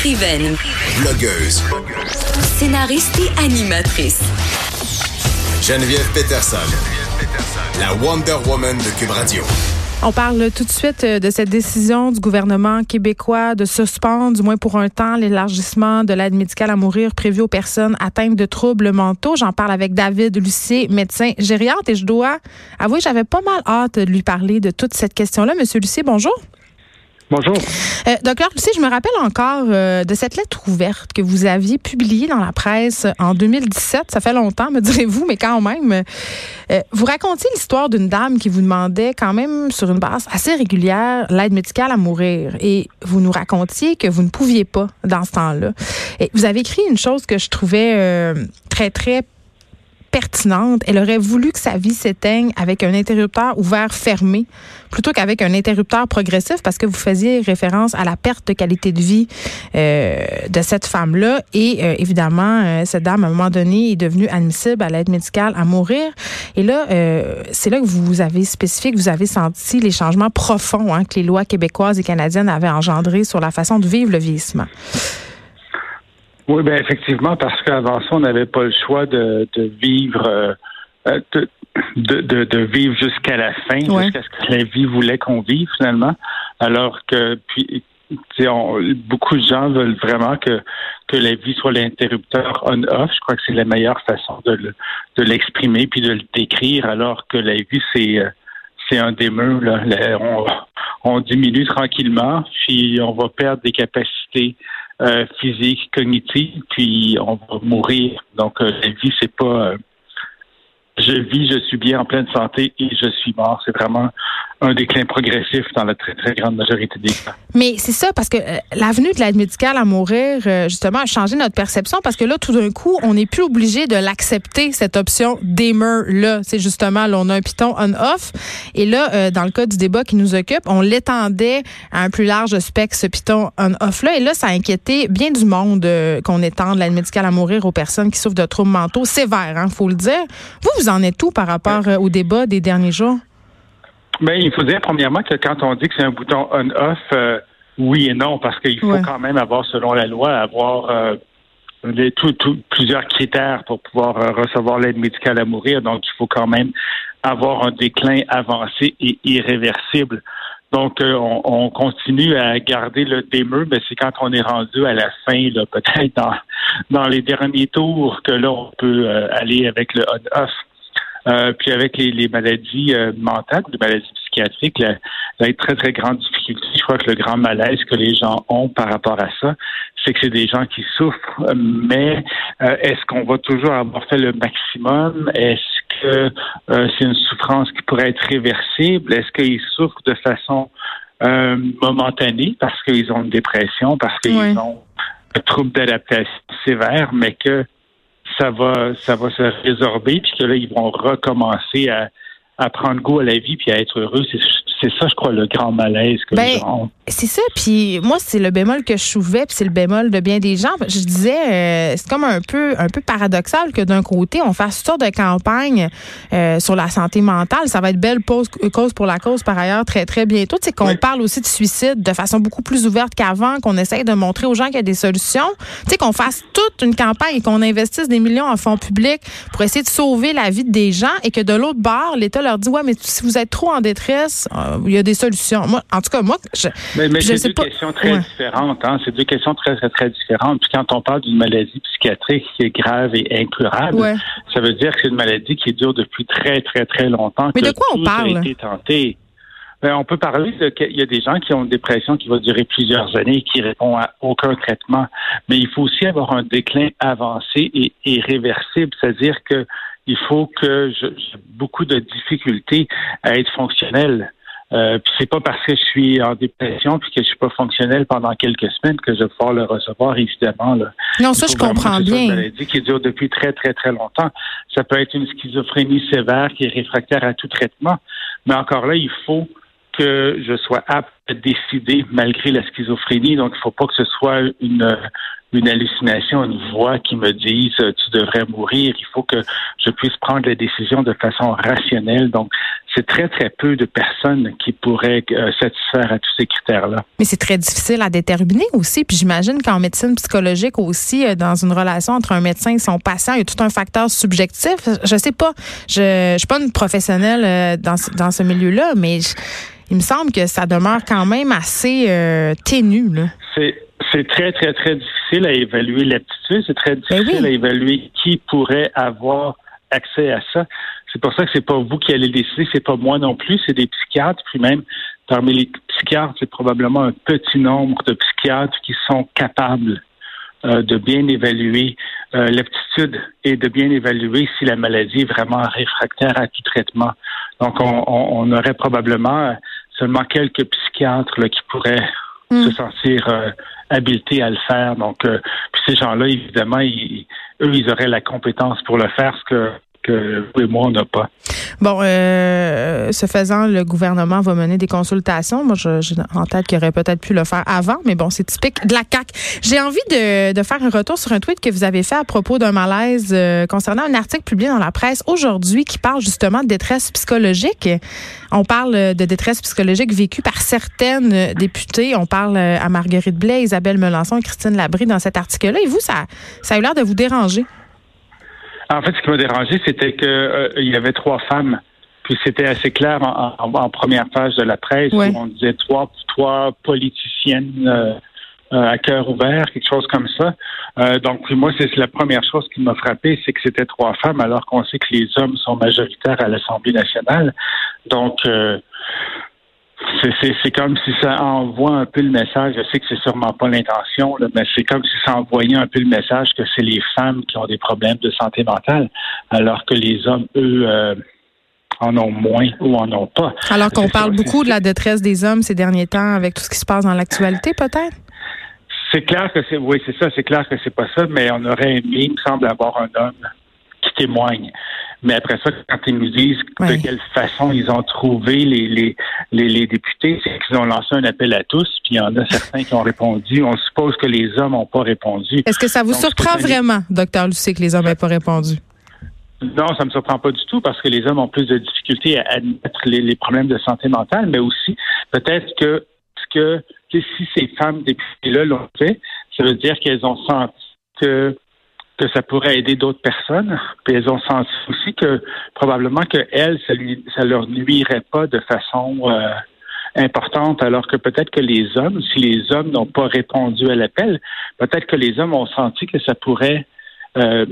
Écrivaine, blogueuse, scénariste et animatrice. Geneviève Peterson, la Wonder Woman de Cube Radio. On parle tout de suite euh, de cette décision du gouvernement québécois de suspendre, du moins pour un temps, l'élargissement de l'aide médicale à mourir prévue aux personnes atteintes de troubles mentaux. J'en parle avec David Lucier, médecin gériatre, et je dois avouer, j'avais pas mal hâte de lui parler de toute cette question-là. Monsieur Lucier, bonjour. Bonjour. Euh, docteur Lucier, je me rappelle encore euh, de cette lettre ouverte que vous aviez publiée dans la presse en 2017. Ça fait longtemps, me direz-vous, mais quand même. Euh, vous racontiez l'histoire d'une dame qui vous demandait quand même sur une base assez régulière l'aide médicale à mourir. Et vous nous racontiez que vous ne pouviez pas dans ce temps-là. Et vous avez écrit une chose que je trouvais très, très pertinente. Elle aurait voulu que sa vie s'éteigne avec un interrupteur ouvert fermé plutôt qu'avec un interrupteur progressif parce que vous faisiez référence à la perte de qualité de vie euh, de cette femme-là. Et euh, évidemment, euh, cette dame, à un moment donné, est devenue admissible à l'aide médicale à mourir. Et là, euh, c'est là que vous avez spécifié que vous avez senti les changements profonds hein, que les lois québécoises et canadiennes avaient engendrés sur la façon de vivre le vieillissement. Oui, bien effectivement, parce qu'avant ça, on n'avait pas le choix de, de vivre euh, euh, de, de, vivre jusqu'à la fin, Ouais. jusqu'à ce que la vie voulait qu'on vive finalement. Alors que puis on- beaucoup de gens veulent vraiment que, que la vie soit l'interrupteur on-off. Je crois que c'est la meilleure façon de, le- de l'exprimer puis de le décrire, alors que la vie, c'est euh, c'est un des murs. Là. On diminue tranquillement, puis on va perdre des capacités euh, physiques, cognitives, puis on va mourir. Donc euh, la vie, c'est pas euh, je vis, je suis bien en pleine santé et je suis mort. C'est vraiment un déclin progressif dans la très, très grande majorité des cas. Mais c'est ça, parce que euh, l'avenue de l'aide médicale à mourir, euh, justement, a changé notre perception parce que là, tout d'un coup, on n'est plus obligé de l'accepter, cette option d'aimer-là. C'est justement, là, on a un piton on-off. Et là, euh, dans le cas du débat qui nous occupe, on l'étendait à un plus large spectre, ce piton on-off-là. Et là, ça a inquiété bien du monde euh, qu'on étende l'aide médicale à mourir aux personnes qui souffrent de troubles mentaux sévères, hein, faut le dire. Vous, vous en êtes où par rapport au débat des derniers jours? Mais il faut dire, premièrement, que quand on dit que c'est un bouton on-off, euh, oui et non, parce qu'il faut Ouais. quand même avoir, selon la loi, avoir euh, les- tout- tout- plusieurs critères pour pouvoir euh, recevoir l'aide médicale à mourir. Donc, il faut quand même avoir un déclin avancé et irréversible. Donc, euh, on, on continue à garder le démeux, mais c'est quand on est rendu à la fin, là, peut-être dans, dans les derniers tours, que là, on peut euh, aller avec le on-off. Euh, puis avec les, les maladies euh, mentales, les maladies psychiatriques, la, la très, très grande difficulté, je crois que le grand malaise que les gens ont par rapport à ça, c'est que c'est des gens qui souffrent, mais euh, est-ce qu'on va toujours avoir fait le maximum? Est-ce que euh, c'est une souffrance qui pourrait être réversible? Est-ce qu'ils souffrent de façon euh, momentanée parce qu'ils ont une dépression, parce qu'ils ont un trouble d'adaptation sévère, mais que ça va, ça va se résorber, puis que là, ils vont recommencer à, à prendre goût à la vie puis à être heureux. C'est, ça, je crois, le grand malaise que Ben, les gens. C'est ça, puis moi c'est le bémol que je soulevais, puis c'est le bémol de bien des gens. Je disais, euh, c'est comme un peu un peu paradoxal que d'un côté on fasse toutes sortes de campagnes euh, sur la santé mentale. Ça va être belle pause, cause pour la cause par ailleurs très très bientôt. C'est qu'on Oui. parle aussi de suicide de façon beaucoup plus ouverte qu'avant, qu'on essaye de montrer aux gens qu'il y a des solutions. Tu sais qu'on fasse toute une campagne et qu'on investisse des millions en fonds publics pour essayer de sauver la vie des gens et que de l'autre bord l'État leur dit ouais mais si vous êtes trop en détresse, euh, il y a des solutions. Moi, en tout cas moi, je, Mais, mais c'est deux pas. questions très Ouais. différentes. Hein? C'est deux questions très, très, très différentes. Puis quand on parle d'une maladie psychiatrique qui est grave et incurable, Ouais. ça veut dire que c'est une maladie qui dure depuis très, très, très longtemps. Mais que de quoi on parle? A été tenté. Ben, on peut parler de qu'il y a des gens qui ont une dépression qui va durer plusieurs années et qui répond à aucun traitement. Mais il faut aussi avoir un déclin avancé et, et réversible, c'est-à-dire que il faut que j'ai beaucoup de difficultés à être fonctionnel. Euh, c'est pas parce que je suis en dépression puis que je suis pas fonctionnel pendant quelques semaines que je vais pouvoir le recevoir, évidemment. Là. Non, ça, je comprends bien. Une maladie qui dure depuis très, très, très longtemps. Ça peut être une schizophrénie sévère qui est réfractaire à tout traitement. Mais encore là, il faut que je sois apte à décider malgré la schizophrénie. Donc, il faut pas que ce soit une, une hallucination, une voix qui me dise euh, tu devrais mourir. Il faut que je puisse prendre la décision de façon rationnelle. Donc, c'est très, très peu de personnes qui pourraient euh, satisfaire à tous ces critères-là. Mais c'est très difficile à déterminer aussi. Puis j'imagine qu'en médecine psychologique aussi, euh, dans une relation entre un médecin et son patient, il y a tout un facteur subjectif. Je sais pas. Je, je suis pas une professionnelle dans, dans ce milieu-là, mais il me semble que ça demeure quand même assez ténu. C'est c'est très, très, très difficile à évaluer l'aptitude. C'est très ben difficile à évaluer qui pourrait avoir accès à ça. C'est pour ça que c'est pas vous qui allez décider, c'est pas moi non plus, c'est des psychiatres. Puis même parmi les psychiatres, c'est probablement un petit nombre de psychiatres qui sont capables euh, de bien évaluer euh, l'aptitude et de bien évaluer si la maladie est vraiment réfractaire à tout traitement. Donc, on, on aurait probablement seulement quelques psychiatres là, qui pourraient se hmm. sentir euh, habilités à le faire. Donc, euh, puis ces gens-là, évidemment, ils, eux, ils auraient la compétence pour le faire, ce que que vous et moi, on n'a pas. Bon, euh, ce faisant, le gouvernement va mener des consultations. Moi, j'ai en tête qu'il aurait peut-être pu le faire avant, mais bon, c'est typique de la CAQ. J'ai envie de, faire un retour sur un tweet que vous avez fait à propos d'un malaise euh, concernant un article publié dans la presse aujourd'hui qui parle justement de détresse psychologique. On parle de détresse psychologique vécue par certaines députées. On parle à Marguerite Blais, Isabelle Melançon et Christine Labrie dans cet article-là. Et vous, ça, ça a eu l'air de vous déranger. En fait, ce qui m'a dérangé, c'était qu'il euh, y avait trois femmes. Puis c'était assez clair en, première page de la presse où on disait trois, trois politiciennes euh, euh, à cœur ouvert, quelque chose comme ça. donc, moi, c'est la première chose qui m'a frappé, c'est que c'était trois femmes, alors qu'on sait que les hommes sont majoritaires à l'Assemblée nationale. Donc, c'est comme si ça envoie un peu le message. Je sais que c'est sûrement pas l'intention, mais c'est comme si ça envoyait un peu le message que c'est les femmes qui ont des problèmes de santé mentale, alors que les hommes, eux, euh, en ont moins ou en ont pas. Alors qu'on parle beaucoup de la détresse des hommes ces derniers temps avec tout ce qui se passe dans l'actualité, peut-être? C'est clair que c'est oui, c'est ça, c'est clair que c'est pas ça, mais on aurait aimé, il me semble, avoir un homme qui témoigne. Mais après ça, quand ils nous disent de quelle façon ils ont trouvé les, les, les, députés, c'est qu'ils ont lancé un appel à tous, puis il y en a certains qui ont répondu. On suppose que les hommes n'ont pas répondu. Est-ce que ça vous surprend vraiment, docteur Lucie, que les hommes n'aient pas répondu? Non, ça me surprend pas du tout parce que les hommes ont plus de difficultés à admettre les, problèmes de santé mentale, mais aussi peut-être que, que si ces femmes députées-là l'ont fait, ça veut dire qu'elles ont senti que que ça pourrait aider d'autres personnes. Puis elles ont senti aussi que probablement que elles, ça, ça leur nuirait pas de façon euh, importante, alors que peut-être que les hommes, si les hommes n'ont pas répondu à l'appel, peut-être que les hommes ont senti que ça pourrait euh,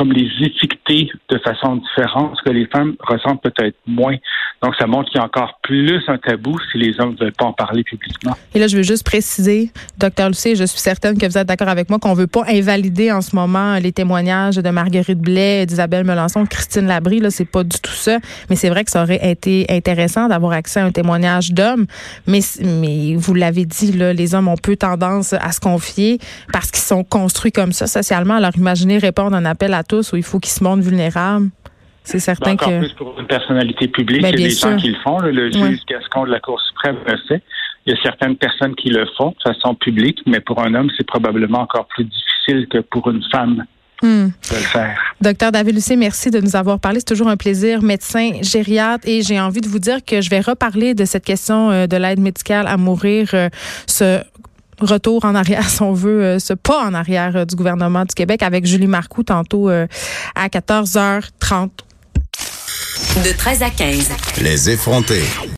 comme les étiqueter de façon différente, ce que les femmes ressentent peut-être moins. Donc, ça montre qu'il y a encore plus un tabou si les hommes ne veulent pas en parler publiquement. Et là, je veux juste préciser, docteur Lucie, je suis certaine que vous êtes d'accord avec moi qu'on ne veut pas invalider en ce moment les témoignages de Marguerite Blais, d'Isabelle Melançon, Christine Labrie. Là, c'est pas du tout ça. Mais c'est vrai que ça aurait été intéressant d'avoir accès à un témoignage d'hommes. Mais, mais vous l'avez dit, là, les hommes ont peu tendance à se confier parce qu'ils sont construits comme ça socialement. Alors, imaginez répondre à un appel à tous où il faut qu'ils se montrent vulnérables. C'est certain Encore que. plus pour une personnalité publique, ben, il y a des gens qui le font. Le, juge Gascon de la Cour suprême le fait. Il y a certaines personnes qui le font de façon publique, mais pour un homme, c'est probablement encore plus difficile que pour une femme. Hmm. De le faire. Docteur David Lucé, merci de nous avoir parlé. C'est toujours un plaisir, médecin gériatre. Et j'ai envie de vous dire que je vais reparler de cette question euh, de l'aide médicale à mourir, euh, ce retour en arrière, si on veut, euh, ce pas en arrière du gouvernement du Québec avec Julie Marcoux tantôt à 14h30. De 13 à 15. Les effrontés.